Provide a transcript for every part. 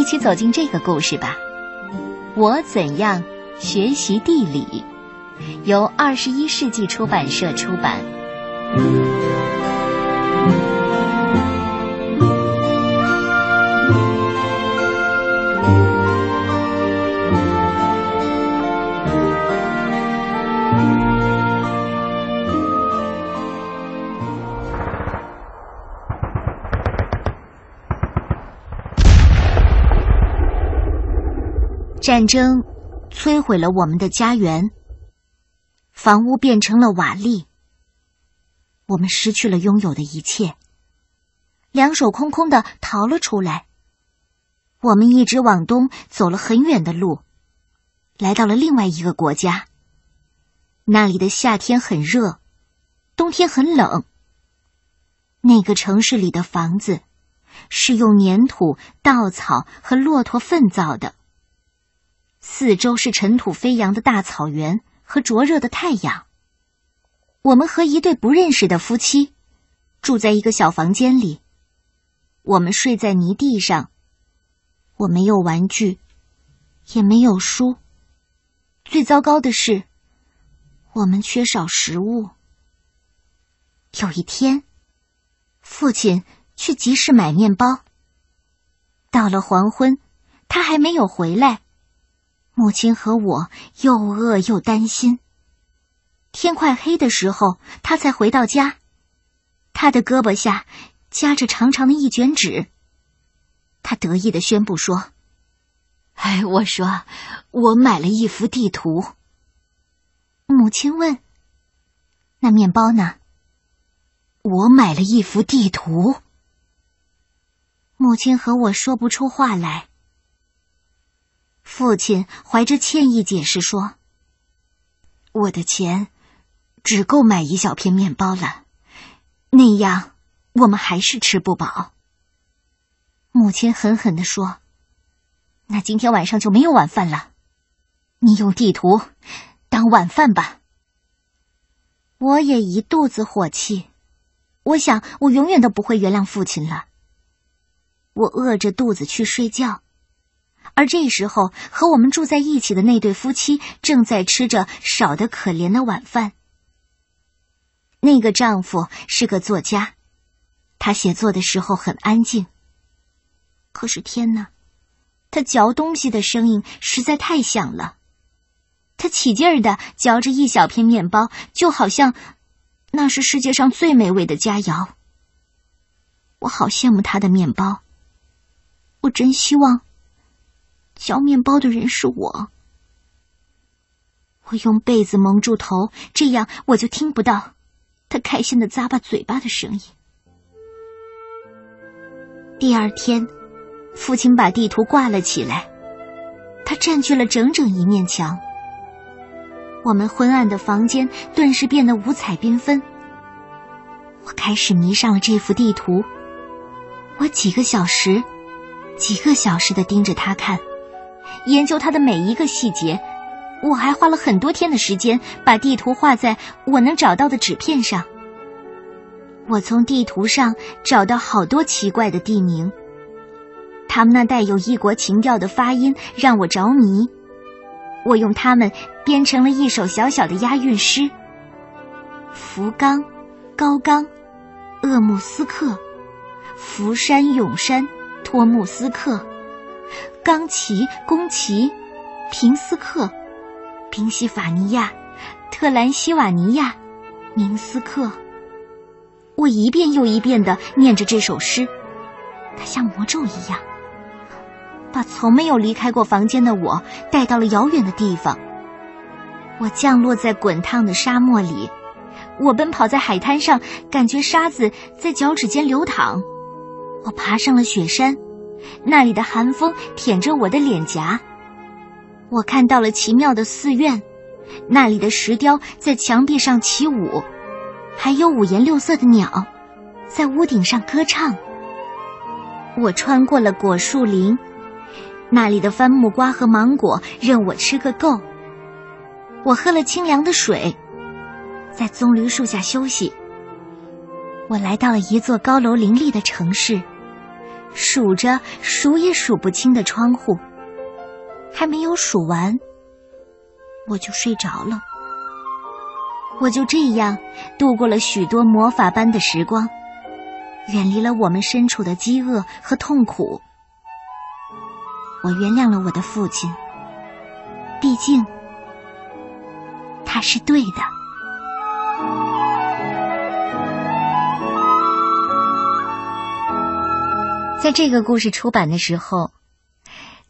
一起走进这个故事吧。我怎样学习地理？由二十一世纪出版社出版。战争摧毁了我们的家园，房屋变成了瓦砾，我们失去了拥有的一切，两手空空的逃了出来。我们一直往东走了很远的路，来到了另外一个国家。那里的夏天很热，冬天很冷。那个城市里的房子是用粘土、稻草和骆驼粪造的。四周是尘土飞扬的大草原和灼热的太阳。我们和一对不认识的夫妻住在一个小房间里。我们睡在泥地上。我没有玩具，也没有书。最糟糕的是，我们缺少食物。有一天，父亲去集市买面包。到了黄昏，他还没有回来。母亲和我又饿又担心。天快黑的时候，他才回到家。他的胳膊下夹着长长的一卷纸。他得意的宣布说：“哎，我说，我买了一幅地图。”母亲问：“那面包呢？”我买了一幅地图。母亲和我说不出话来。父亲怀着歉意解释说：“我的钱只够买一小片面包了，那样我们还是吃不饱。”母亲狠狠地说：“那今天晚上就没有晚饭了，你用地图当晚饭吧。”我也一肚子火气，我想我永远都不会原谅父亲了。我饿着肚子去睡觉。而这时候，和我们住在一起的那对夫妻正在吃着少得可怜的晚饭。那个丈夫是个作家，他写作的时候很安静。可是天哪，他嚼东西的声音实在太响了。他起劲儿的嚼着一小片面包，就好像那是世界上最美味的佳肴。我好羡慕他的面包，我真希望。削面包的人是我，我用被子蒙住头，这样我就听不到他开心的咂巴嘴巴的声音。第二天，父亲把地图挂了起来，他占据了整整一面墙。我们昏暗的房间顿时变得五彩缤纷。我开始迷上了这幅地图，我几个小时、几个小时的盯着他看。研究它的每一个细节，我还花了很多天的时间把地图画在我能找到的纸片上。我从地图上找到好多奇怪的地名，他们那带有异国情调的发音让我着迷。我用它们编成了一首小小的押韵诗：福冈、高冈、鄂木斯克、福山、永山、托木斯克。冈崎、宫崎、平斯克、宾夕法尼亚、特兰西瓦尼亚、明斯克。我一遍又一遍的念着这首诗，它像魔咒一样，把从没有离开过房间的我带到了遥远的地方。我降落在滚烫的沙漠里，我奔跑在海滩上，感觉沙子在脚趾间流淌。我爬上了雪山。那里的寒风舔着我的脸颊，我看到了奇妙的寺院，那里的石雕在墙壁上起舞，还有五颜六色的鸟在屋顶上歌唱。我穿过了果树林，那里的番木瓜和芒果任我吃个够。我喝了清凉的水，在棕榈树下休息。我来到了一座高楼林立的城市。数着数也数不清的窗户，还没有数完，我就睡着了。我就这样度过了许多魔法般的时光，远离了我们身处的饥饿和痛苦。我原谅了我的父亲，毕竟他是对的。在这个故事出版的时候，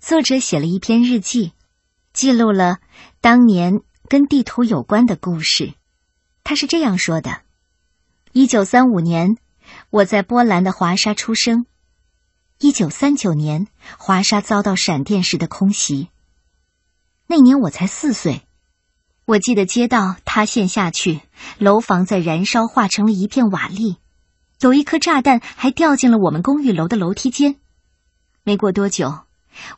作者写了一篇日记，记录了当年跟地图有关的故事。他是这样说的：“一九三五年，我在波兰的华沙出生。一九三九年，华沙遭到闪电式的空袭。那年我才四岁。我记得街道塌陷下去，楼房在燃烧，化成了一片瓦砾。有一颗炸弹还掉进了我们公寓楼的楼梯间。没过多久，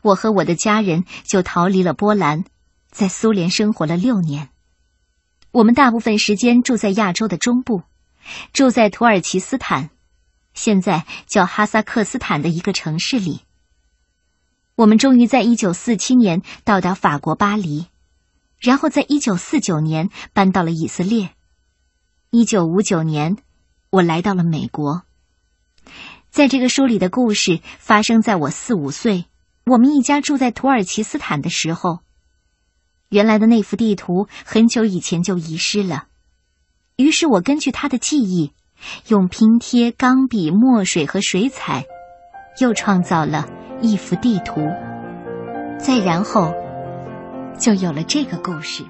我和我的家人就逃离了波兰，在苏联生活了六年。”我们大部分时间住在亚洲的中部，住在土耳其斯坦，现在叫哈萨克斯坦的一个城市里。我们终于在一九四七年到达法国巴黎，然后在一九四九年搬到了以色列。一九五九年，我来到了美国。在这个书里的故事发生在我四五岁，我们一家住在土耳其斯坦的时候。原来的那幅地图很久以前就遗失了，于是我根据他的记忆，用拼贴、钢笔、墨水和水彩，又创造了一幅地图。再然后，就有了这个故事。